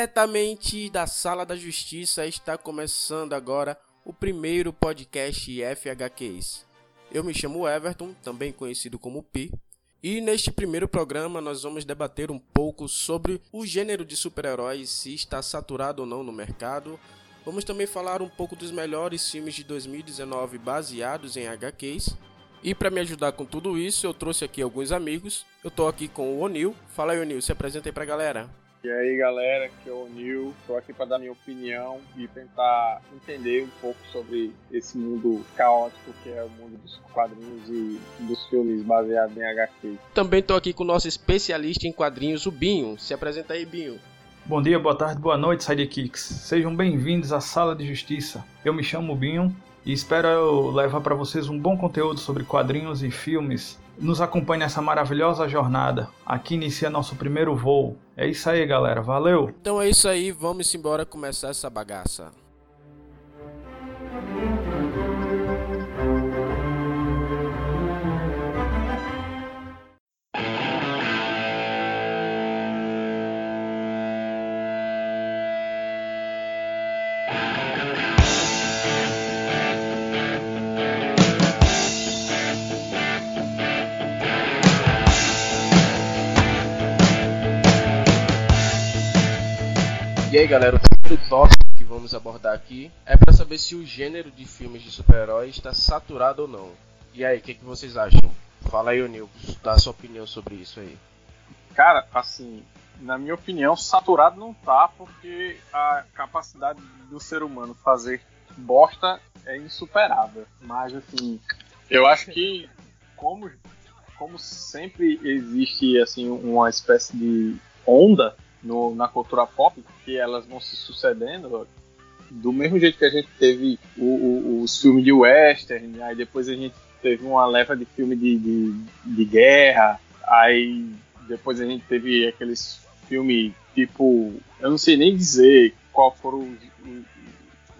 Diretamente da Sala da Justiça está começando agora o primeiro podcast FHQs. Eu me chamo Everton, também conhecido como Pi, e neste primeiro programa nós vamos debater um pouco sobre o gênero de super-heróis, se está saturado ou não no mercado. Vamos também falar um pouco dos melhores filmes de 2019 baseados em HQs. E para me ajudar com tudo isso, eu trouxe aqui alguns amigos. Eu tô aqui com o Onil. Fala aí, Onil, se apresenta aí pra galera. E aí galera, aqui é o Nil, estou aqui para dar minha opinião e tentar entender um pouco sobre esse mundo caótico que é o mundo dos quadrinhos e dos filmes baseados em HQ. Também estou aqui com o nosso especialista em quadrinhos, o Binho. Se apresenta aí, Binho. Bom dia, boa tarde, boa noite, Sidekicks. Sejam bem-vindos à Sala de Justiça. Eu me chamo Binho e espero levar para vocês um bom conteúdo sobre quadrinhos e filmes nos acompanhe nessa maravilhosa jornada. Aqui inicia nosso primeiro voo. É isso aí, galera. Valeu! Então é isso aí, vamos embora começar essa bagaça. Galera, o primeiro tópico que vamos abordar aqui é para saber se o gênero de filmes de super-heróis está saturado ou não. E aí, o que, que vocês acham? Fala aí, Nil, dá sua opinião sobre isso aí. Cara, assim, na minha opinião, saturado não tá, porque a capacidade do ser humano fazer bosta é insuperável. Mas, assim, eu acho que, como, como sempre existe, assim, uma espécie de onda no, na cultura pop, que elas vão se sucedendo, do mesmo jeito que a gente teve o, o, os filmes de western, aí depois a gente teve uma leva de filme de, de, de guerra, aí depois a gente teve aqueles filmes tipo, eu não sei nem dizer qual foram os,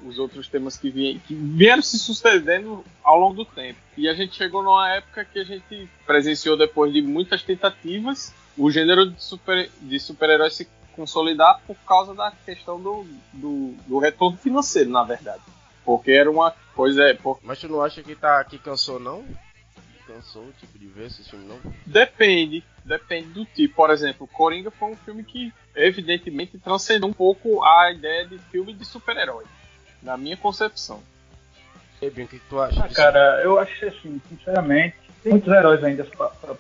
os outros temas que, vieram, que vieram se sucedendo ao longo do tempo. E a gente chegou numa época que a gente presenciou depois de muitas tentativas o gênero de super de super-heróis se consolidar por causa da questão do, do, do, retorno financeiro, na verdade. Porque era uma coisa. É, por... Mas tu não acha que tá que cansou não? Cansou o tipo de ver esse filme não? Depende, depende do tipo. Por exemplo, Coringa foi um filme que evidentemente transcendeu um pouco a ideia de filme de super-herói, na minha concepção. Ebin, o que, que tu acha? Ah, cara, eu acho assim, sinceramente, tem muitos heróis ainda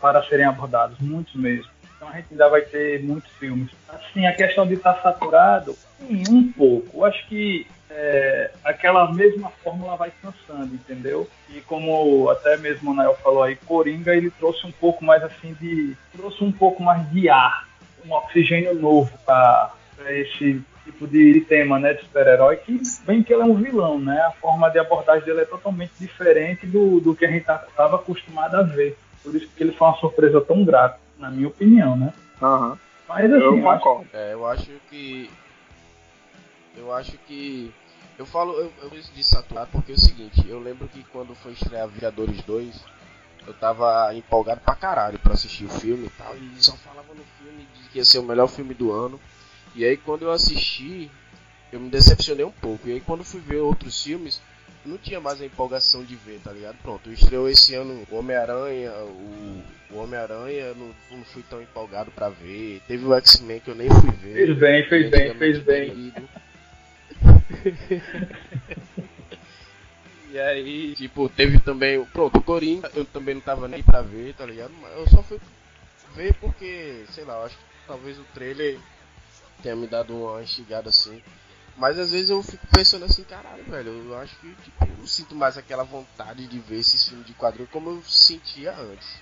para serem abordados, muitos mesmo. Então a gente ainda vai ter muitos filmes. Assim, a questão de estar saturado, sim, um pouco. Eu acho que é, aquela mesma fórmula vai cansando, entendeu? E como até mesmo o Nael falou aí, Coringa ele trouxe um pouco mais assim de. trouxe um pouco mais de ar, um oxigênio novo para esse tipo de, tema, né, de super-herói, que bem que ele é um vilão, né? A forma de abordagem dele é totalmente diferente do, do que a gente estava acostumado a ver. Por isso que ele foi uma surpresa tão grata na minha opinião, né? Uhum. Mas assim, eu, eu acho, é, eu acho que. Eu acho que. Eu falo, eu, eu de saturar porque é o seguinte, eu lembro que quando foi estrear Vingadores 2, eu tava empolgado pra caralho pra assistir o filme e tal, e só falava no filme de que ia ser o melhor filme do ano. E aí quando eu assisti, eu me decepcionei um pouco. E aí quando fui ver outros filmes, não tinha mais a empolgação de ver, tá ligado? Pronto, estreou esse ano o Homem-Aranha, o, o Homem-Aranha, não, não fui tão empolgado para ver. Teve o X-Men que eu nem fui ver. Fez bem, fez bem, fez bem. e aí, tipo, teve também. Pronto, o Coringa, eu também não tava nem pra ver, tá ligado? Mas eu só fui ver porque, sei lá, acho que talvez o trailer tenha me dado uma instigada assim. Mas às vezes eu fico pensando assim, caralho, velho, eu acho que tipo, eu não sinto mais aquela vontade de ver esses filmes de quadrinho como eu sentia antes.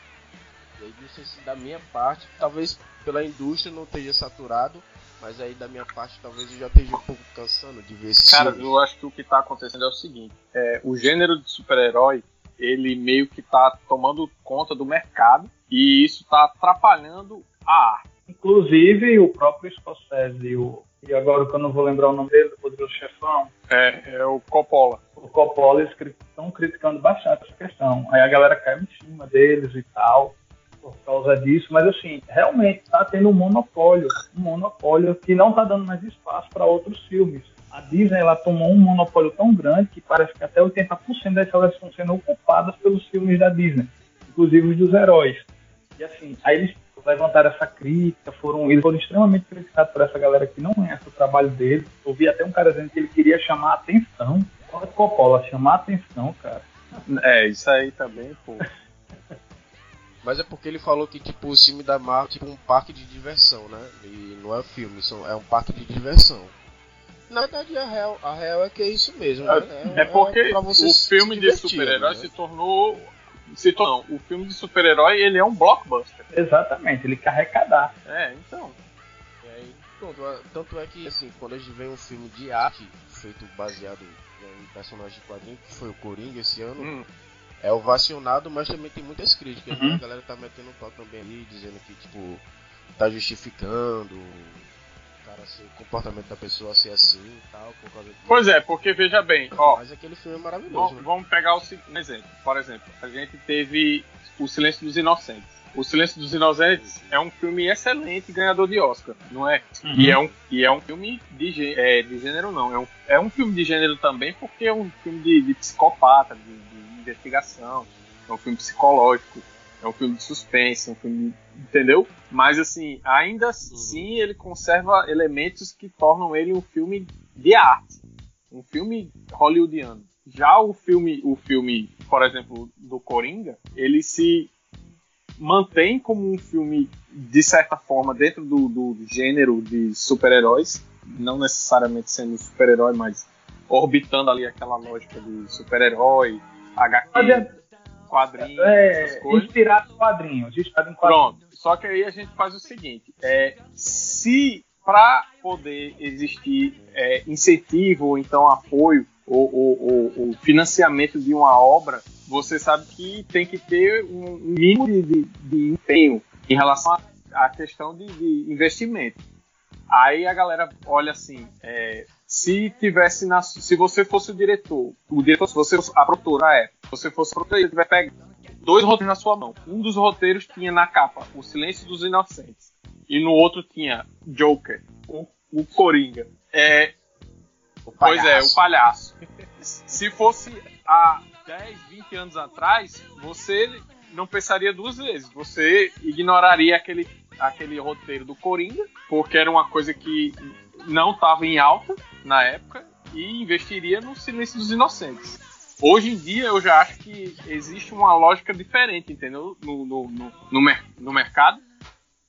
E aí não sei se da minha parte, talvez pela indústria não esteja saturado, mas aí da minha parte talvez eu já esteja um pouco cansando de ver esses Cara, filmes. eu acho que o que tá acontecendo é o seguinte, é, o gênero de super-herói, ele meio que tá tomando conta do mercado e isso tá atrapalhando a arte. Inclusive o próprio Scorsese, o e agora que eu não vou lembrar o nome dele, do Poderoso Chefão. É, é o Coppola. O Coppola, eles estão criticando bastante essa questão. Aí a galera cai em cima deles e tal. por causa disso, mas assim, realmente está tendo um monopólio, um monopólio que não está dando mais espaço para outros filmes. A Disney ela tomou um monopólio tão grande que parece que até 80% das salas estão sendo ocupadas pelos filmes da Disney, inclusive os dos heróis. E assim, aí eles levantaram essa crítica, foram, eles foram extremamente criticados por essa galera que não conhece o trabalho dele. Ouvi até um cara dizendo que ele queria chamar a atenção. Olha Coppola, chamar a atenção, cara. É, isso aí também, pô. Mas é porque ele falou que tipo o filme da Marvel é tipo um parque de diversão, né? E não é filme, são, é um parque de diversão. Na verdade, a real, a real é que é isso mesmo. Né? É, é porque é o filme de super-herói né? se tornou se tornou, o filme de super-herói ele é um blockbuster. Exatamente, ele quer arrecadar. É, então. É, pronto, tanto é que assim, quando a gente vê um filme de arte feito baseado em personagem de quadrinho, que foi o Coringa esse ano, hum é ovacionado, mas também tem muitas críticas. Né? Uhum. Né? A galera tá metendo pau também ali, dizendo que, tipo, tá justificando cara, assim, o comportamento da pessoa ser assim e tal. Por causa de... Pois é, porque veja bem, ó. Mas aquele filme é maravilhoso. Vamos, né? vamos pegar o, um exemplo. Por exemplo, a gente teve O Silêncio dos Inocentes. O Silêncio dos Inocentes é um filme excelente, ganhador de Oscar, não é? Uhum. E, é um, e é um filme de, é, de gênero, não. É um, é um filme de gênero também, porque é um filme de, de psicopata, de, investigação, é um filme psicológico, é um filme de suspense, é um filme. Entendeu? Mas assim, ainda uhum. assim ele conserva elementos que tornam ele um filme de arte. Um filme hollywoodiano. Já o filme, o filme, por exemplo, do Coringa, ele se mantém como um filme, de certa forma, dentro do, do gênero de super-heróis, não necessariamente sendo super-herói, mas orbitando ali aquela lógica de super-herói, HQ, quadrinhos, é, essas coisas. Inspirado em quadrinhos, inspirado em quadrinhos. Pronto. Só que aí a gente faz o seguinte: é, se para poder existir é, incentivo ou então apoio ou, ou, ou, financiamento de uma obra, você sabe que tem que ter um mínimo de, de, de empenho em relação à questão de, de, investimento. Aí a galera olha assim, é, se tivesse na, se você fosse o diretor, o diretor, se você fosse a produtora, é, se você fosse a produtora, ele vai pegar dois roteiros na sua mão. Um dos roteiros tinha na capa O Silêncio dos Inocentes e no outro tinha Joker, o, o Coringa. É, o pois é, o palhaço. se fosse há 10, 20 anos atrás, você não pensaria duas vezes. Você ignoraria aquele, aquele roteiro do Coringa, porque era uma coisa que não estava em alta na época e investiria no Silêncio dos Inocentes. Hoje em dia eu já acho que existe uma lógica diferente, entendeu? No, no, no, no, mer no mercado.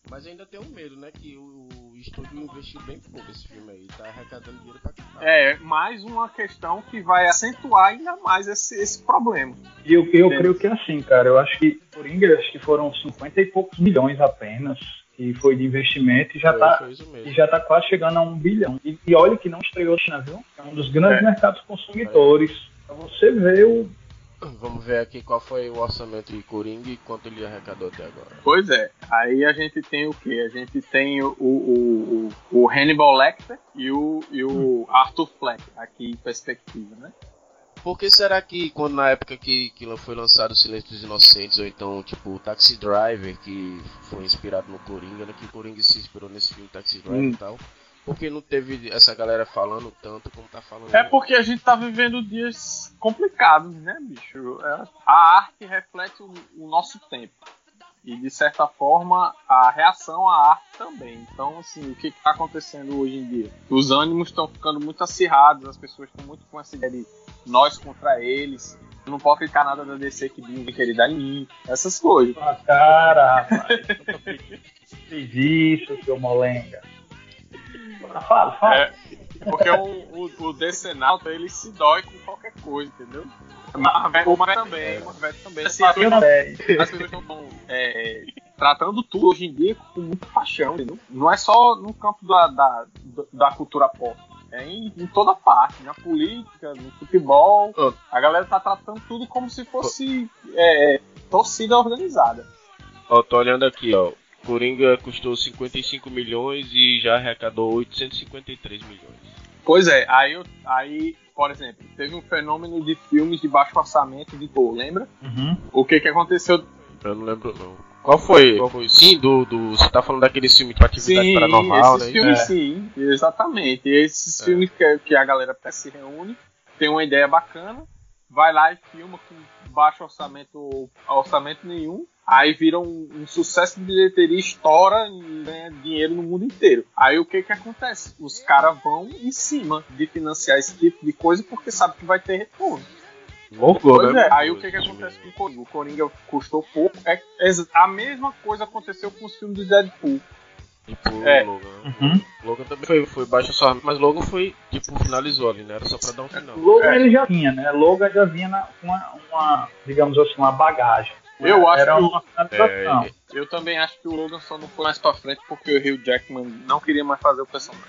Mas ainda tem um medo, né? Que o estúdio investiu bem pouco nesse filme aí, tá arrecadando dinheiro pra caralho. É, mais uma questão que vai acentuar ainda mais esse, esse problema. E eu, eu creio que é assim, cara. Eu acho que por acho que foram 50 e poucos milhões apenas que foi de investimento e já está e já tá quase chegando a um bilhão. E, e olha que não estreou China, viu? É um dos grandes é. mercados consumidores. Pra você ver o. Vamos ver aqui qual foi o orçamento de Coringa e quanto ele arrecadou até agora. Pois é, aí a gente tem o que? A gente tem o, o, o, o Hannibal Lecter e o, e o Arthur Fleck aqui em perspectiva, né? Por que será que quando na época que, que foi lançado o Silêncio dos Inocentes, ou então tipo o Taxi Driver, que foi inspirado no Coringa, né? Que o Coringa se inspirou nesse filme Taxi Driver hum. e tal. Por que não teve essa galera falando tanto como tá falando? É porque a gente tá vivendo dias complicados, né, bicho? É, a arte reflete o, o nosso tempo e de certa forma a reação à arte também. Então, assim, o que está acontecendo hoje em dia? Os ânimos estão ficando muito acirrados, as pessoas estão muito com essa ideia de nós contra eles. Eu não posso clicar nada da DC que diga que ele dá em mim. Essas coisas. Ah, cara, rapaz. Isso, seu molenga. Fala, fala. É, porque o, o, o Decenalta, ele se dói com qualquer coisa, entendeu? O Marvel também, o Marvel também. Assim, as pessoas estão é, tratando tudo hoje em dia com muita paixão, entendeu? Não é só no campo da, da, da cultura pop é em, em, toda parte, na política, no futebol. Oh. A galera tá tratando tudo como se fosse oh. é, torcida organizada. Ó, oh, tô olhando aqui, ó. Coringa custou 55 milhões e já arrecadou 853 milhões. Pois é, aí, aí, por exemplo, teve um fenômeno de filmes de baixo orçamento de gol, lembra? Uhum. O que que aconteceu? Eu não lembro não. Qual foi? Qual foi? Sim, do, do. Você tá falando daquele filme de atividade sim, paranormal, esses né? Filmes, É. Sim, exatamente. E esses É. filmes que, que a galera se reúne, tem uma ideia bacana, vai lá e filma com baixo orçamento orçamento nenhum. Aí vira um, um sucesso de bilheteria, estoura e ganha dinheiro no mundo inteiro. Aí o que que acontece? Os caras vão em cima de financiar esse tipo de coisa porque sabe que vai ter retorno. Né? é, aí o que que acontece com o Coringa? O Coringa custou pouco. É, a mesma coisa aconteceu com os filmes do Deadpool. Tipo, É. Logan. Uhum. Logan também foi, foi baixo orçamento, mas Logan foi, tipo, finalizou ali, né? Era só pra dar um final. Logan É. ele já vinha, né? Logan já vinha na, com uma, uma, digamos assim, uma bagagem. Eu acho Era que o- uma finalização. É, Eu também acho que o Logan só não foi mais pra frente porque o Hugh Jackman não queria mais fazer o personagem.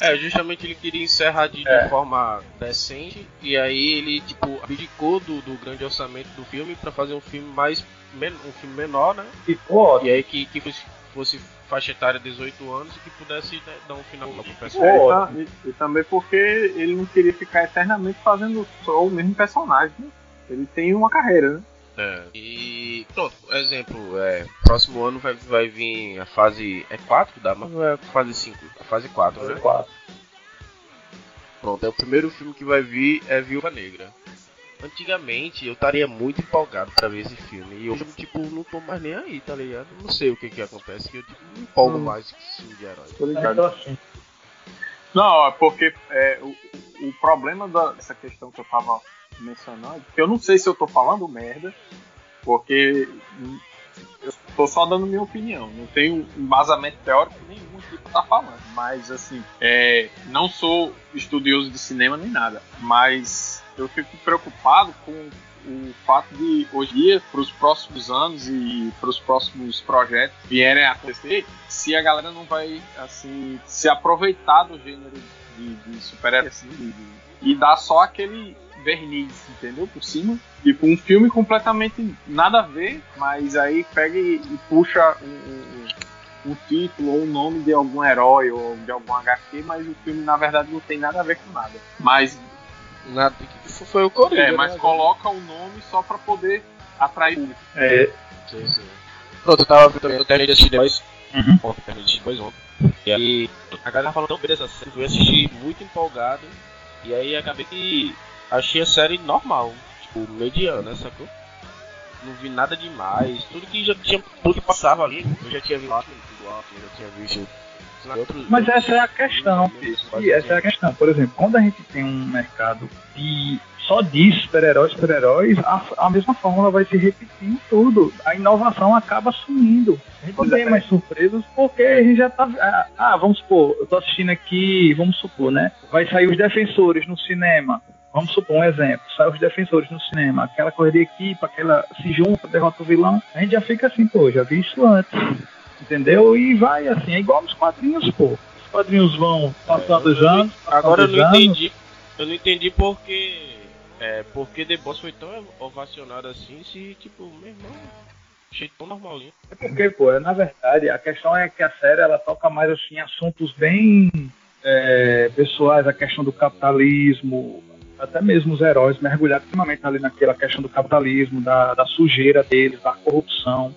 É, justamente ele queria encerrar de, de É. forma decente, e aí ele, tipo, abdicou do, do grande orçamento do filme pra fazer um filme mais. Men- um filme menor, né? Ficou ótimo. E aí que, que fosse, fosse faixa etária 18 anos e que pudesse né, dar um final pro É, personagem. e, e- e também porque ele não queria ficar eternamente fazendo só o mesmo personagem. né? Ele tem uma carreira, né? É. E pronto, exemplo, é, próximo ano vai, vai vir a fase. É 4 da Marvel é fase 5? A fase 4, né? Quatro. Pronto, é o primeiro filme que vai vir é Viúva Negra. Antigamente eu estaria muito empolgado pra ver esse filme. E hoje eu, tipo, não tô mais nem aí, tá ligado? Não sei o que que acontece, que eu tipo, me empolgo Hum. mais com esse filme de herói. Tô Então, assim, Não, é porque é, o, o problema da- dessa questão que eu tava mencionando, que eu não sei se eu tô falando merda, porque eu tô só dando minha opinião, não tenho embasamento teórico nenhum aqui pra tá falando, mas assim, é, não sou estudioso de cinema nem nada, mas eu fico preocupado com o fato de hoje em dia, para os próximos anos e para os próximos projetos vierem a acontecer, se a galera não vai assim se aproveitar do gênero de, de super-herói assim, e dar só aquele verniz, entendeu? Por cima. Tipo, um filme completamente nada a ver, mas aí pega e, e puxa um, um- um título ou um nome de algum herói ou de algum HQ, mas o filme na verdade não tem nada a ver com nada. Mas Nada que foi o Coringa. é, mas né? coloca o nome só pra poder atrair público. é, Sim, sim. Pronto, eu tava também, eu terminei de assistir dois. Uhum. Ontem, terminei de assistir dois ontem. E aí, a galera falou tão bem dessa série, eu assisti muito empolgado. E aí acabei que achei a série normal, tipo, mediana, sacou? Não vi nada demais. Tudo que já tinha. Tudo que passava ali, eu já tinha visto alto, eu já tinha visto. Mas essa é a questão. E essa é a questão. Por exemplo, quando a gente tem um mercado de só diz super-heróis, super-heróis, a, a mesma fórmula vai se repetir em tudo. A inovação acaba sumindo. A gente não tem mais surpresas porque a gente já tá. ah, Ah, vamos supor, eu tô assistindo aqui, vamos supor, né? Vai sair os defensores no cinema. Vamos supor um exemplo, sai os defensores no cinema, aquela coisa de equipe, aquela se junta, derrota o vilão, a gente já fica assim, pô, já vi isso antes. Entendeu? E vai assim, é igual nos quadrinhos, pô. Os quadrinhos vão passando os anos. passando Agora eu não entendi. Eu não entendi porque. É, porque The Boss foi tão ovacionado assim, se tipo, meu irmão, achei tão normalinho. É porque, pô, é, na verdade, a questão é que a série ela toca mais assim assuntos bem é, pessoais, a questão do capitalismo, até mesmo os heróis mergulhados extremamente ali naquela questão do capitalismo, da, da sujeira deles, da corrupção.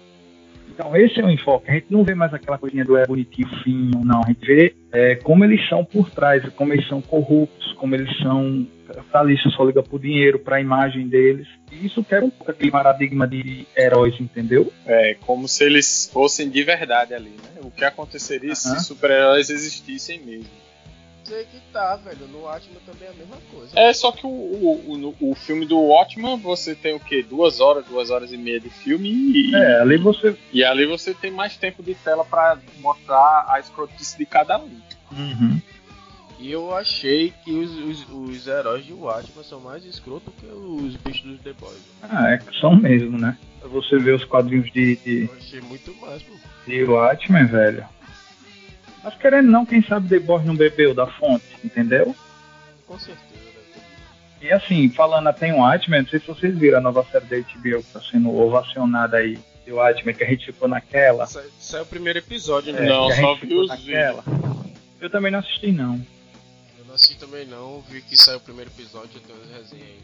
Então esse é o enfoque. A gente não vê mais aquela coisinha do é bonitinho, fino, não. A gente vê é, como eles são por trás, como eles são corruptos, como eles são capitalistas, só liga por dinheiro, para a imagem deles. E isso quebra um pouco aquele paradigma de heróis, entendeu? É, como se eles fossem de verdade ali, né? O que aconteceria Aham. se super-heróis existissem mesmo. Sei que tá, velho. No Watchmen também é a mesma coisa. É, só que o, o, o, o filme do Watchman, você tem o quê? Duas horas, duas horas e meia de filme e, É, ali você e ali você tem mais tempo de tela pra mostrar a escrotice de cada um. Uhum. E eu achei que os, os, os heróis de Watchmen são mais escrotos que os bichos dos The Boys. Ah, é, são mesmo, né? Você vê os quadrinhos de, de, Eu achei muito mais, pô. de Watchmen, velho. Mas querendo não, quem sabe Boys não bebeu da fonte, entendeu? Com certeza, né? E assim, falando até em Watchmen, não sei se vocês viram a nova série da HBO que tá sendo ovacionada aí. De Watchmen, que a gente ficou naquela. Sa- Saiu o primeiro episódio, É, né? Não, só vi os naquela. Eu também não assisti, não. Eu não assisti também não, vi que saiu o primeiro episódio, eu tenho aí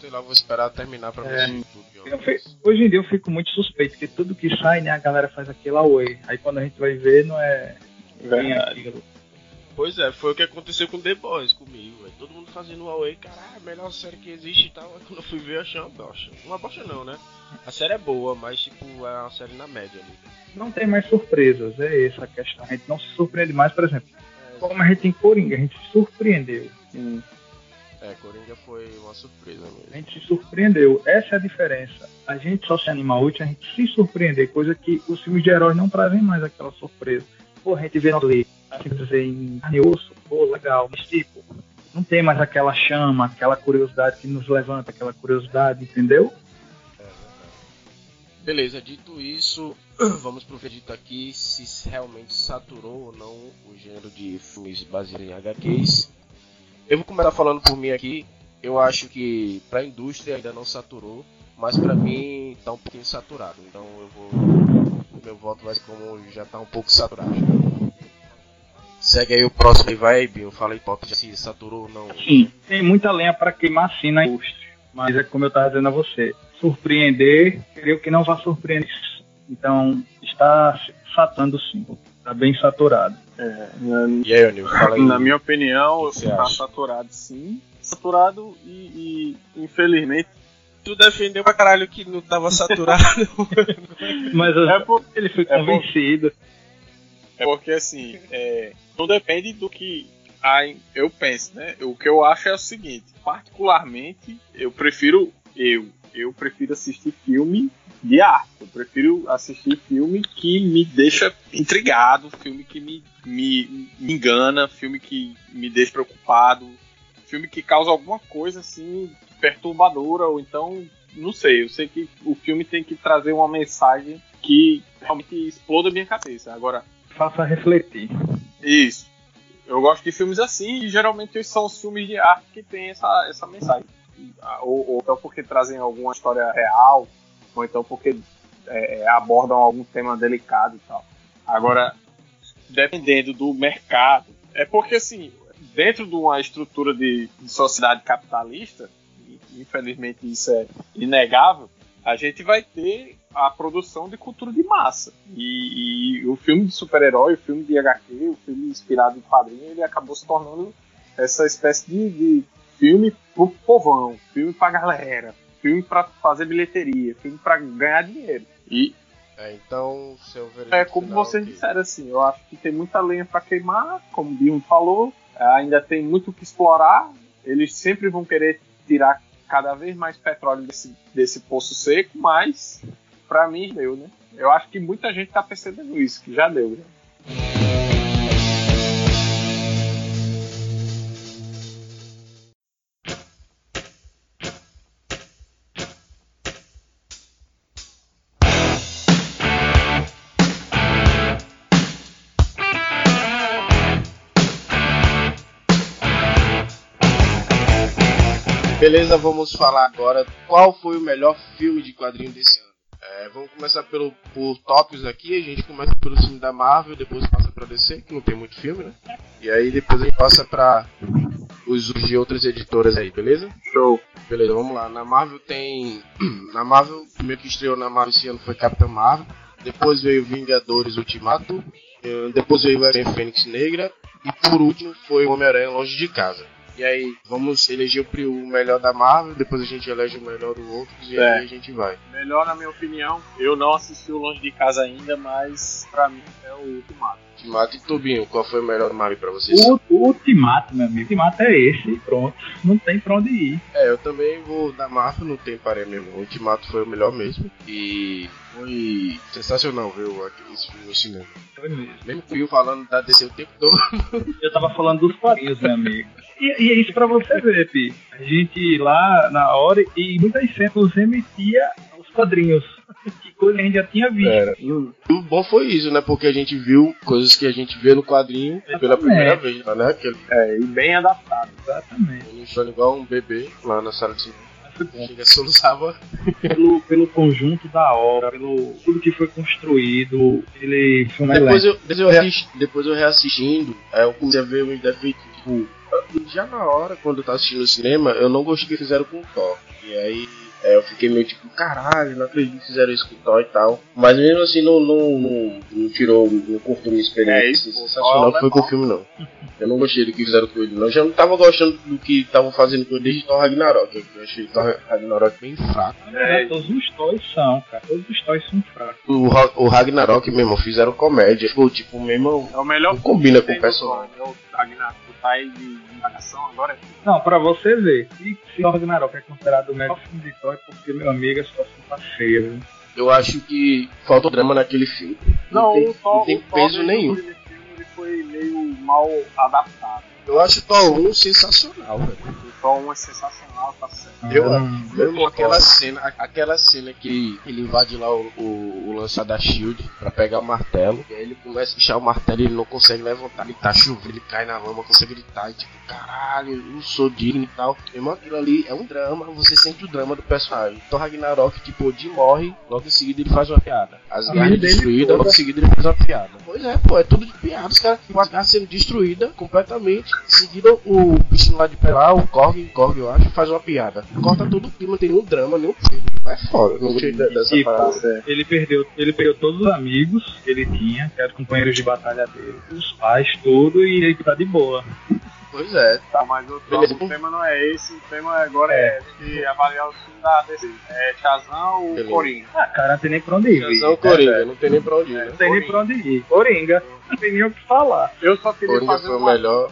sei lá, vou esperar terminar pra É. ver tudo. de uma Eu vez. fi- hoje em dia eu fico muito suspeito, porque tudo que sai, né, a galera faz aquele away. Aí quando a gente vai ver, não é bem aquilo. Pois é, foi o que aconteceu com The Boys comigo, velho. Todo mundo fazendo Huawei, caralho, a melhor série que existe e tal. Aí quando eu fui ver, eu achei uma bosta. Uma bosta não, né? A série é boa, mas tipo, é uma série na média ali. Não tem mais surpresas, é essa a questão. A gente não se surpreende mais, por exemplo. Como a gente tem Coringa, a gente se surpreendeu. Hum. É, Coringa foi uma surpresa A mesmo. gente se surpreendeu. Essa é a diferença. A gente só se anima útil, a gente se surpreender, coisa que os filmes de heróis não trazem mais aquela surpresa. Pô, a gente vê ali, assim dizer, em carne e osso, pô, legal, mas tipo, não tem mais aquela chama, aquela curiosidade que nos levanta, aquela curiosidade, entendeu? Beleza, dito isso, vamos pro veredito aqui se realmente saturou ou não o gênero de filmes baseados em HQs. Eu vou começar falando por mim aqui. Eu acho que pra indústria ainda não saturou, mas pra mim tá um pouquinho saturado. Então eu vou. Meu voto vai como já tá um pouco saturado. Segue aí o próximo e vai, Binho. Fala aí, Pop, se saturou ou não. Sim, tem muita lenha para queimar sim na indústria. Mas é como eu estava dizendo a você, surpreender, creio que não vai surpreender. Então, está saturando sim. Está bem saturado. É, na, E aí, Anil, fala aí. na minha opinião, que tá acha? saturado sim. Saturado e, e, infelizmente. Tu defendeu pra caralho que não tava saturado. Mas É, por, ele foi é por- convencido. é porque assim, é, não depende do que a, eu penso, né? O que eu acho é o seguinte, particularmente, eu prefiro eu, eu prefiro assistir filme de arte. Prefiro assistir filme que me deixa intrigado, filme que me, me, me engana, filme que me deixa preocupado, filme que causa alguma coisa assim perturbadora ou então não sei. Eu sei que o filme tem que trazer uma mensagem que realmente exploda a minha cabeça. Agora Faça refletir. isso. Eu gosto de filmes assim e geralmente são os filmes de arte que tem essa, essa mensagem. Ou, ou então porque trazem alguma história real, ou então porque é, abordam algum tema delicado e tal. Agora, dependendo do mercado, é porque assim, dentro de uma estrutura de, de sociedade capitalista, infelizmente isso é inegável, a gente vai ter a produção de cultura de massa. E, e o filme de super-herói, o filme de HQ, o filme inspirado em quadrinho, ele acabou se tornando essa espécie de, de filme pro povão, filme pra galera, filme pra fazer bilheteria, filme pra ganhar dinheiro. E É, então, seu é como final, vocês ok. disseram assim, eu acho que tem muita lenha pra queimar, como o Bion falou, ainda tem muito o que explorar, eles sempre vão querer tirar cada vez mais petróleo desse, desse poço seco, mas pra mim deu, né? Eu acho que muita gente tá percebendo isso, que já deu. Né? Beleza, vamos falar agora qual foi o melhor filme de quadrinho desse ano. É, vamos começar pelo, por tópicos aqui, a gente começa pelo filme da Marvel, depois passa pra DC, que não tem muito filme, né? E aí depois a gente passa pra os de outras editoras aí, beleza? Show. Beleza, vamos lá. Na Marvel tem. Na Marvel, o primeiro que estreou na Marvel esse ano foi Capitão Marvel. Depois veio Vingadores Ultimato. eh, Depois veio X-Men Fênix Negra. E por último foi Homem-Aranha Longe de Casa. E aí, vamos eleger o melhor da Marvel, depois a gente elege o melhor do outro e É. aí a gente vai. Melhor, na minha opinião, eu não assisti o Longe de Casa ainda, mas pra mim é o Ultimato. Ultimato e Tubinho, qual foi o melhor Marvel pra vocês? O, o ultimato, meu amigo. O ultimato é esse, pronto. Não tem pra onde ir. É, eu também vou da Marvel, não tem parei mesmo. O Ultimato foi o melhor mesmo. E foi sensacional ver esse filme no cinema. Foi mesmo. Mesmo que eu falando da DC o tempo todo. Eu tava falando dos quadrinhos, meu amigo. E, e é isso pra você ver, Pi. A gente lá na hora, e muitas cenas emitia os quadrinhos. Que coisa que a gente já tinha visto. Era. O bom foi isso, né? Porque a gente viu coisas que a gente vê no quadrinho pela Exatamente. primeira vez, né? Aquele É, e bem adaptado. Exatamente. menino chorando igual um bebê lá na sala de cinema. Foi bom. Chega, soluçava. Pelo, pelo conjunto da obra, pelo tudo que foi construído, ele filme Depois elenco. eu, depois, eu reassisti- depois eu reassistindo, aí eu comecei a ver defeitos tipo, já na hora, quando eu tava assistindo no cinema, eu não gostei que fizeram com o Thor. E aí é, eu fiquei meio tipo, caralho, não acredito que fizeram isso com o Thor e tal. Mas mesmo assim não, não, não, não tirou, não cortou minha experiência. É, sensacional foi com o filme não. Eu não gostei do que fizeram com ele, não. Eu já não tava gostando do que estavam fazendo com ele desde Thor Ragnarok. Eu achei Thor Ragnarok bem fraco. É, todos os Thors são, cara. Todos os Thors são fracos. O, o Ragnarok mesmo, fizeram comédia. Ficou tipo mesmo. É o melhor não combina com o personagem. É o Ragnarok, o Tai de indagação agora. Não, pra você ver, se, se Thor Ragnarok é considerado o melhor filme de Thor, é porque, meu amigo, a situação tá feia, viu? Eu acho que falta drama naquele filme. Não, não tem, o Thor, não tem peso nenhum. Filme, ele foi meio mal adaptado. Eu acho o Thor 1 sensacional, velho. O Thor 1 é sensacional, tá certo. Eu, eu aquela cena, aquela cena que ele invade lá o, o, o lançar da Shield pra pegar o martelo, e aí ele começa a puxar o martelo e ele não consegue levantar, ele tá chovendo, ele cai na lama, consegue gritar, e tipo, caralho, eu não sou digno e tal. Irmão, aquilo ali é um drama, você sente o drama do personagem. Então Ragnarok, tipo, Odin morre, logo em seguida ele faz uma piada. As garras destruídas, logo em seguida ele faz uma piada. Pois é, pô, é tudo de piada, os caras com as garras sendo destruídas completamente. Em seguida o bichinho lá de pé lá, o Korg, Korg eu acho, faz uma piada corta todo o clima, tem um drama, nenhum filme. É foda, não gostei dessa e, parada. Ele perdeu, ele perdeu todos os amigos que ele tinha, que eram companheiros de batalha dele, os pais, tudo, e ele tá de boa. Pois é. Tá, mas o, o, tema não é esse, o tema agora é, é de avaliar o filme da DC. É Shazam ou Coringa? Ah, cara, não tem nem pra onde ir. Shazam ou Coringa, é, não tem nem pra onde ir. Né? Não tem nem pra onde ir. Coringa, não tem nem o que falar. Eu só queria Coringa fazer foi uma... o melhor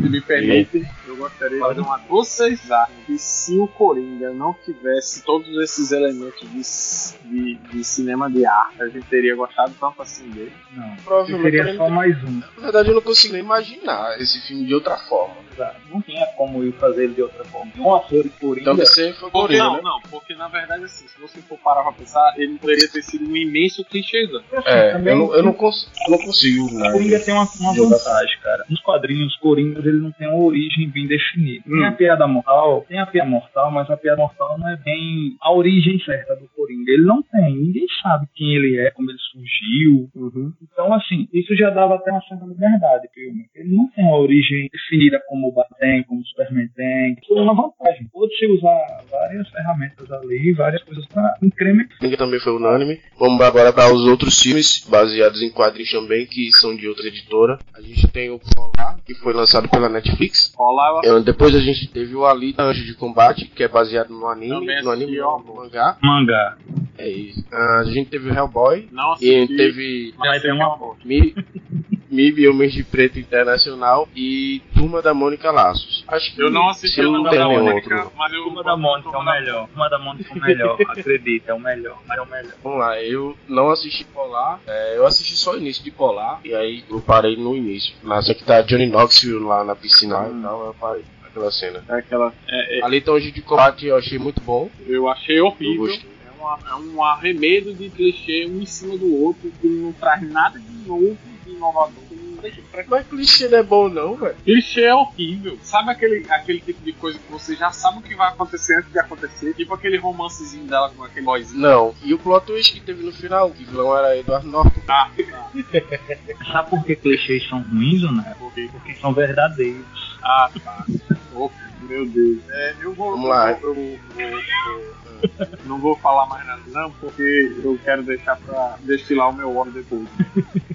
se me permite, gostaria de fazer uma. Vocês acham que se o Coringa não tivesse todos esses elementos de, de, de cinema de arte, a gente teria gostado tanto assim dele? Não, provavelmente seria só mais um. Na verdade, eu não consigo nem imaginar esse filme de outra forma. Não tinha como eu fazer ele de outra forma. Um ator de Coringa. Então você foi Coringa. Não, né? não, porque na verdade, assim, se você for parar pra pensar, ele poderia ter sido um imenso clichêzão. É, eu não, eu não, cons eu não consigo. O Coringa tem uma, uma vantagem, cara. Nos quadrinhos, Coringa ele não tem uma origem bem definida. Hum. Tem a piada mortal, tem a piada mortal, mas a piada mortal não é bem a origem certa do Coringa. Ele não tem. Ninguém sabe quem ele é, como ele surgiu. Uhum. Então, assim, isso já dava até uma certa liberdade filme. Ele não tem uma origem definida como o Batman, como o Superman tem. Isso é uma vantagem. Pode-se usar várias ferramentas ali, várias coisas para incrementar. também foi unânime. Vamos agora para os outros filmes, baseados em quadrinhos também, que são de outra editora. A gente tem o Polar, que foi lançado pela Netflix. Polar, é, Depois a gente teve o Alita Anjo de Combate, que é baseado no anime, no anime não, no mangá. Mangá. É isso. Uh, a gente teve o Hellboy. Não assisti, e teve. Mas tem uma Mi, MIB Homens de Preto Internacional e Turma da Mônica Laços. Acho que eu não assisti a Turma da Mônica, outro. mas eu Turma da Mônica é o melhor. Turma da Mônica é o melhor, acredita, é o melhor, mas é o melhor. Vamos lá, eu não assisti Polar, é, eu assisti só o início de Polar e aí eu parei no início. Mas que tá Johnny Knoxville lá na piscina hum. e tal, eu parei aquela cena. É aquela, é, é, Ali então de combate eu achei muito bom. Eu achei horrível. Eu é, é um arremedo de clichê um em cima do outro que não traz nada de novo, inovador. Mas clichê não é bom não, velho. Clichê é horrível. Sabe aquele, aquele tipo de coisa que você já sabe o que vai acontecer antes de acontecer? Tipo aquele romancezinho dela com aquele boyzinho. Não. E o plot twist que teve no final, que o vilão era Eduardo Norton. Ah, tá. sabe por que clichês são ruins, né? Porque são verdadeiros. Ah, tá. Meu Deus. É, eu vou. Vamos lá. Eu, eu, eu, não vou falar mais nada, não, porque eu quero deixar pra destilar o meu óleo depois.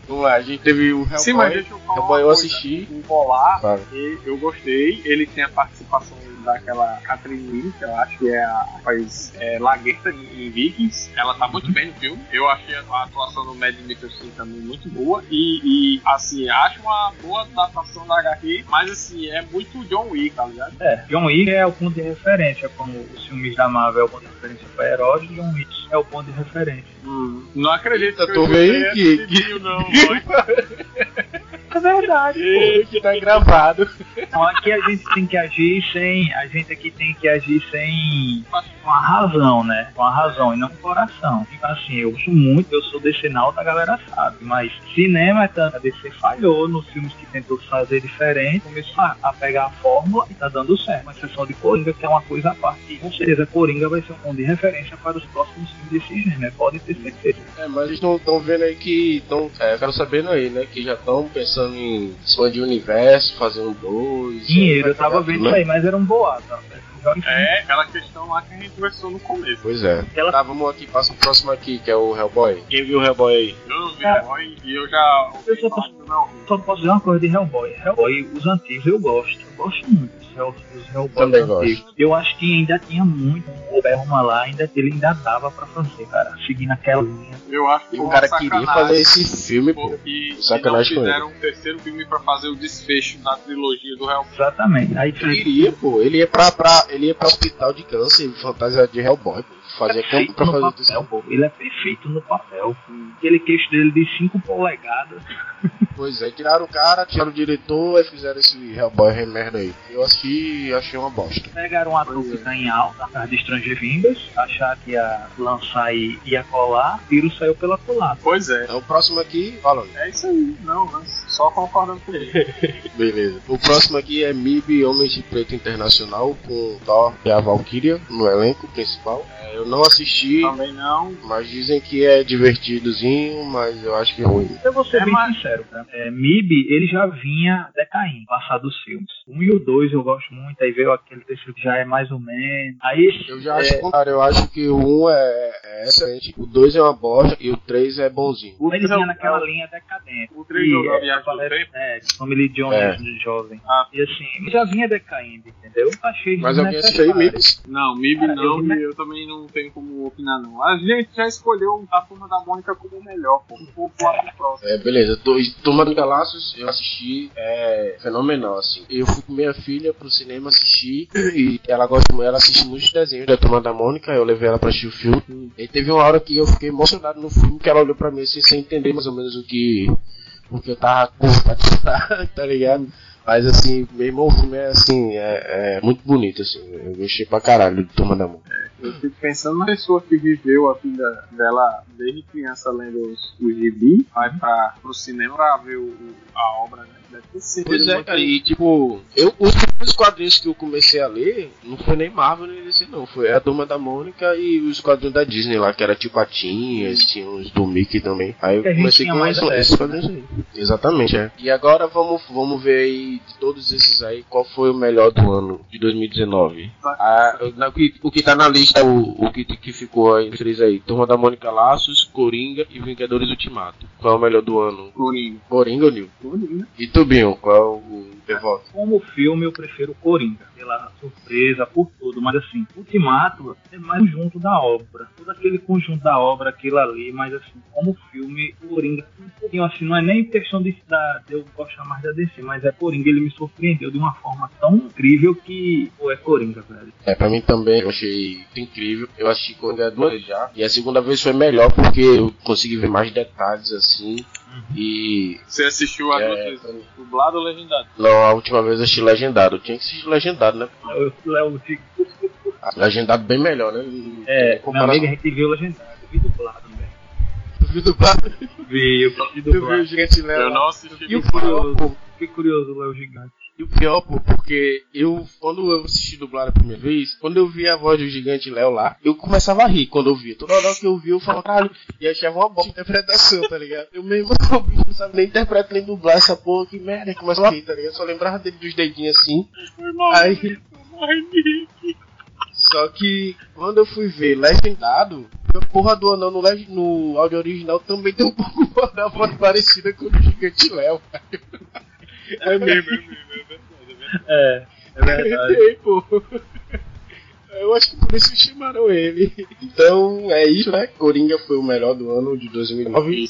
Vamos lá, a gente teve o Hellboy. Sim, mas deixa eu falar. Hellboy eu assisti. O Polar, claro. eu gostei. Ele tem a participação daquela Catherine Lee, que eu acho que é a faz é, Lagueta em Vikings. Ela tá muito bem no filme. Eu achei a atuação do Mad Mikkelsen também muito boa. E, e, assim, acho uma boa adaptação da HQ, mas assim, é muito John Wick, tá ligado? É, John Wick é o ponto de referência, como os filmes da Marvel é o ponto de referência para heróis, John Wick é o ponto de referência. Hum, não acredito que eu tô vendo que, que... não, É verdade. E, que tá gravado. Então aqui a gente tem que agir sem. A gente aqui tem que agir sem. Com a razão, né? Com a razão e não com o coração. Então assim, eu sou muito, eu sou DC Nauta, a galera sabe. Mas cinema é tanto. A DC falhou nos filmes que tentou fazer diferente. Começou a, pegar a fórmula e tá dando certo. Uma exceção de Coringa, que é uma coisa à parte. E com certeza Coringa vai ser um ponto de referência para os próximos filmes desse gênero. Pode ter certeza. É, mas eles estão vendo aí que. Tão, é, eu quero sabendo aí, né? Que já estão pensando em expandir o universo, fazer um 2. Dinheiro, eu tava vendo isso aí, mas era um boato. É, aquela questão lá que a gente conversou no começo. Pois é. Ela- Tá, vamos aqui, passa o próximo aqui, que é o Hellboy. Quem viu o Hellboy aí? Eu não vi É. Hellboy e eu já Eu só que não. Só posso dizer uma coisa de Hellboy. Hellboy, os antigos eu gosto. Eu gosto muito Hell- dos Hellboy Também antigos. Eu acho que ainda tinha muito. O Berma lá, ainda, ele ainda dava pra fazer, cara. Seguindo aquela linha. Eu acho que E o cara queria fazer esse filme, pô. porque Sacanagem não com fizeram um terceiro filme pra fazer o desfecho da trilogia do Hellboy. Exatamente. Aí Ele iria, pô. Ele ia pra, pra, ele ia pra hospital de câncer, fantasia de Hellboy, pô. Fazer campo pra no fazer papel, pô. Ele é perfeito no papel. Aquele queixo dele de 5 polegadas. Pois é, tiraram o cara, tiraram o diretor e fizeram esse Hellboy merda aí. Eu assisti e achei uma bosta. Pegaram um ator que tá em alta, a de Stranger Things, acharam que ia lançar e ia colar, tiro saiu pela culatra. Pois é. Então o próximo aqui, falando. É isso aí. Não, mas só concordando com ele. Beleza. O próximo aqui é MIB Homens de Preto Internacional com Thor e a Valkyria no elenco principal. É, eu não assisti, Também não. mas dizem que é divertidozinho, mas eu acho que é ruim. Eu vou ser É, bem mas- sincero, cara. É, MIB, ele já vinha decaindo, passado os filmes. Um e o dois eu gosto muito, aí veio aquele terceiro que já é mais ou menos. Aí Eu já acho o contrário, eu acho que o 1 é, é excelente, o 2 é uma bosta e o 3 é bonzinho. O ele três é vinha naquela é linha decadente. O três E, jogou a é, tempo? É, de Family John É. de jovem. Ah. E assim, já vinha decaindo, entendeu? Achei Mas alguém assistiu aí, desnecessário. MIB? Não, MIB Cara, não, eu e eu também não tenho como opinar não. A gente já escolheu a turma da Mônica como o melhor, pô. Vou pular pro próximo. É, beleza. Turma do Galaços, eu assisti, é fenomenal, assim. Eu fui com minha filha pro cinema assistir e ela gosta, ela assiste muitos desenhos da Turma da Mônica, eu levei ela pra assistir o filme. E teve uma hora que eu fiquei emocionado no filme, que ela olhou pra mim assim, sem entender mais ou menos o que, o que eu tava com tá ligado? Mas assim, meu irmão, o filme é assim, é, é muito bonito, assim. Eu gostei pra caralho de Turma da Mônica. Eu fico pensando na pessoa que viveu a vida dela desde criança lendo os, os gibi, vai pra, pro cinema pra ver o- a obra, né? Pois é, cara, e tipo, eu, os primeiros quadrinhos que eu comecei a ler não foi nem Marvel nem DC, não. Foi a Turma da Mônica e os quadrinhos da Disney lá, que era tipo Patinhas, tinha uns do Mickey também. Aí eu comecei com mais esses, quadrinhos aí. Exatamente, é. E agora vamos, vamos ver aí, de todos esses aí, qual foi o melhor do ano de 2019. Ah, na- o, que, tá na lista, o, o que, que ficou aí, três aí, Turma da Mônica Laços, Coringa e Vingadores Ultimato. Qual é o melhor do ano? Coringa. Coringa ou Nil? Coringa. E tu, Binho, qual o teu voto? Como filme, eu prefiro Coringa, pela surpresa, por tudo. Mas assim, Ultimato é mais um conjunto da obra. Todo aquele conjunto da obra, aquilo ali. Mas assim, como filme, Coringa, um pouquinho assim, não é nem questão de, da, de eu gostar mais da DC, mas é Coringa. Ele me surpreendeu de uma forma tão incrível que, pô, é Coringa, velho. É, pra mim também, eu achei incrível. Eu assisti Coringa duas já. E a segunda vez foi melhor porque eu consegui ver mais detalhes assim. E. Você assistiu a É, dublado ou legendado? Não, a última vez eu assisti legendado. Eu tinha que assistir legendado, né? Eu, Léo, fico- Legendado bem melhor, né? é, meu amigo, a gente viu legendado, vi dublado também. Tu viu dublado? Vi, eu vi Tu viu o dublado. Gigante Léo? Eu não assisti E o dublado. pior, pô, Fiquei curioso, Léo Gigante. E o pior, pô, porque eu, quando eu assisti dublado a primeira vez, quando eu vi a voz do gigante Léo lá, eu começava a rir quando eu via. Toda hora que eu via, eu falava, caralho, e achava uma de interpretação, tá ligado? Eu mesmo, o bicho não sabe nem interpretar nem dublar essa porra, que merda, começava a rir, tá ligado? Só lembrava dele dos dedinhos assim. Mal. Aí, só que quando eu fui ver legendado, a porra do anão no, no áudio original também tem um pouco da voz parecida com o do gigante Léo. É mesmo, é mesmo, é verdade, é. É, é verdade. Tem, pô. Eu acho que por isso chamaram ele. Então é isso, né? Coringa foi o melhor do ano de 2009.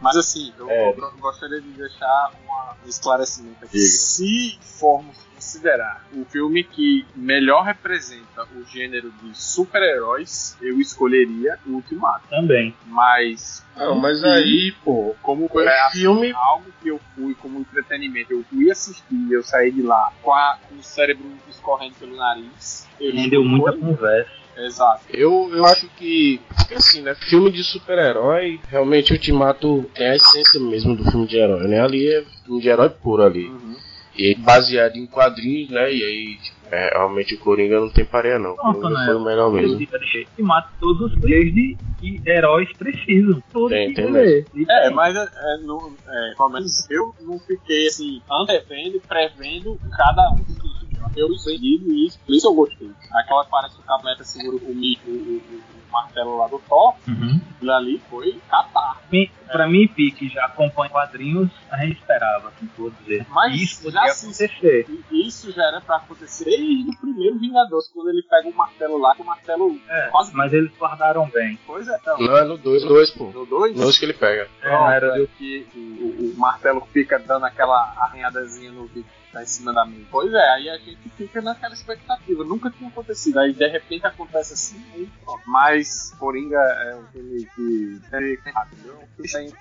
Mas assim, eu É. go- gostaria de deixar uma- um esclarecimento aqui. Diga. Se formos considerar o filme que melhor representa o gênero de super-heróis, eu escolheria o Ultimato. Também. Mas Não, mas aí, pô, como foi é filme. algo que eu fui como entretenimento, eu fui assistir, eu saí de lá com, a- com o cérebro escorrendo pelo nariz. Eu Rendeu muita conversa. Exato. Eu, eu acho que. Porque assim, né? Filme de super-herói, realmente Ultimato tem a essência mesmo do filme de herói, né? Ali é filme de herói puro ali. Uhum. E baseado em quadrinhos, né? E aí, tipo, É, realmente o Coringa não tem pareia não. Nossa, o Coringa né? foi o melhor mesmo. E mata todos os players de que heróis precisam. Todos Tem, que tem ler. É, mas é, é, no, é, pelo menos eu não fiquei assim, antevendo e prevendo cada um Eu entendi e isso, por isso eu gostei. Aquela que parece que o Capeta segura o, o, o, o martelo lá do Thor, Uhum. aquilo ali foi catar. Mim- Pra mim, Pique, já acompanha quadrinhos, a gente esperava, assim, vou dizer. Mas isso já acontecer. E isso já era pra acontecer desde o primeiro Vingadores, quando ele pega o martelo lá, que o martelo É, quase. mas eles guardaram bem. Pois é, não. Não, é no 2, dois, pô. No 2? No 2 que ele pega. É, não era Pronto, é que o, o- o martelo fica dando aquela arranhadazinha no vidro tá em cima da mesa. Pois é, aí a gente fica naquela expectativa. Nunca tinha acontecido. Aí de repente acontece assim, aí pronto. Mas Coringa é um filme que é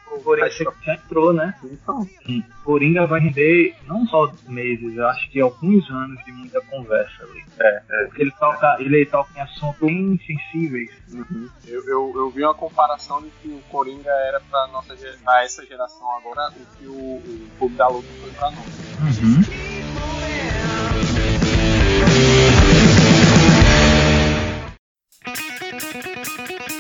pro- Coringa já entrou, né? Então, Sim. Coringa vai render não só meses, eu acho que alguns anos de muita conversa ali. É, é. Porque ele toca, ele toca em assuntos bem sensíveis. Uhum. Eu, eu, eu vi uma comparação de que o Coringa era pra, nossa, pra essa geração agora o que o, o Clube da Luta foi pra nós. Música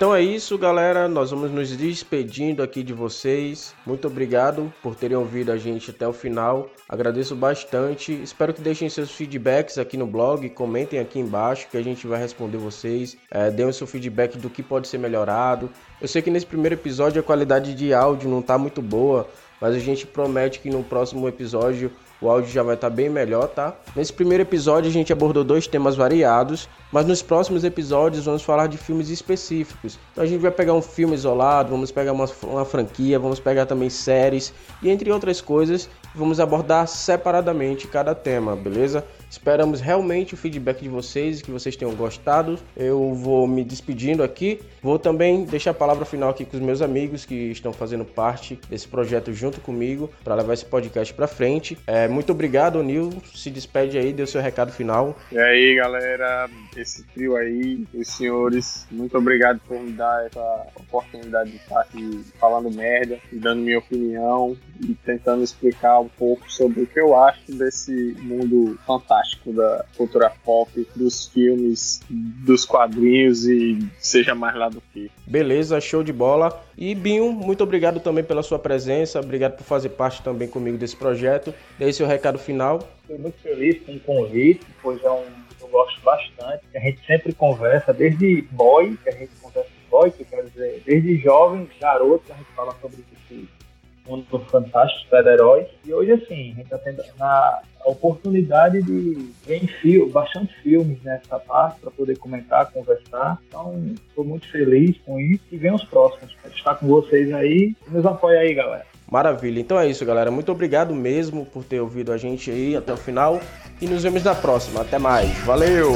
Então é isso, galera. Nós vamos nos despedindo aqui de vocês. Muito obrigado por terem ouvido a gente até o final. Agradeço bastante. Espero que deixem seus feedbacks aqui no blog. Comentem aqui embaixo que a gente vai responder vocês. É, deem o seu feedback do que pode ser melhorado. Eu sei que nesse primeiro episódio a qualidade de áudio não tá muito boa, mas a gente promete que no próximo episódio o áudio já vai estar bem melhor, tá? Nesse primeiro episódio a gente abordou dois temas variados, mas nos próximos episódios vamos falar de filmes específicos. Então a gente vai pegar um filme isolado, vamos pegar uma, uma franquia, vamos pegar também séries e entre outras coisas, vamos abordar separadamente cada tema, beleza? Esperamos realmente o feedback de vocês e que vocês tenham gostado. Eu vou me despedindo aqui. Vou também deixar a palavra final aqui com os meus amigos que estão fazendo parte desse projeto junto comigo para levar esse podcast para frente. É, muito obrigado, Nil. Se despede aí, dê o seu recado final. E aí, galera, esse trio aí, os senhores, muito obrigado por me dar essa oportunidade de estar aqui falando merda, dando minha opinião e tentando explicar um pouco sobre o que eu acho desse mundo fantástico da cultura pop, dos filmes, dos quadrinhos e seja mais lá do que. Beleza, show de bola. E Binho, muito obrigado também pela sua presença. Obrigado por fazer parte também comigo desse projeto. Aí seu recado final. Estou muito feliz com o convite, pois é um eu gosto bastante. A gente sempre conversa, desde boy, que a gente conversa com boy, que quer dizer, desde jovem, garoto, que a gente fala sobre esse mundo fantástico, super-heróis. E hoje, assim, a gente está tendo a oportunidade de ver em fio, bastante filmes nessa parte para poder comentar, conversar. Então, estou muito feliz com isso e vem os próximos. Quero estar com vocês aí nos apoia aí, galera. Maravilha. Então é isso, galera. Muito obrigado mesmo por ter ouvido a gente aí até o final. E nos vemos na próxima. Até mais. Valeu!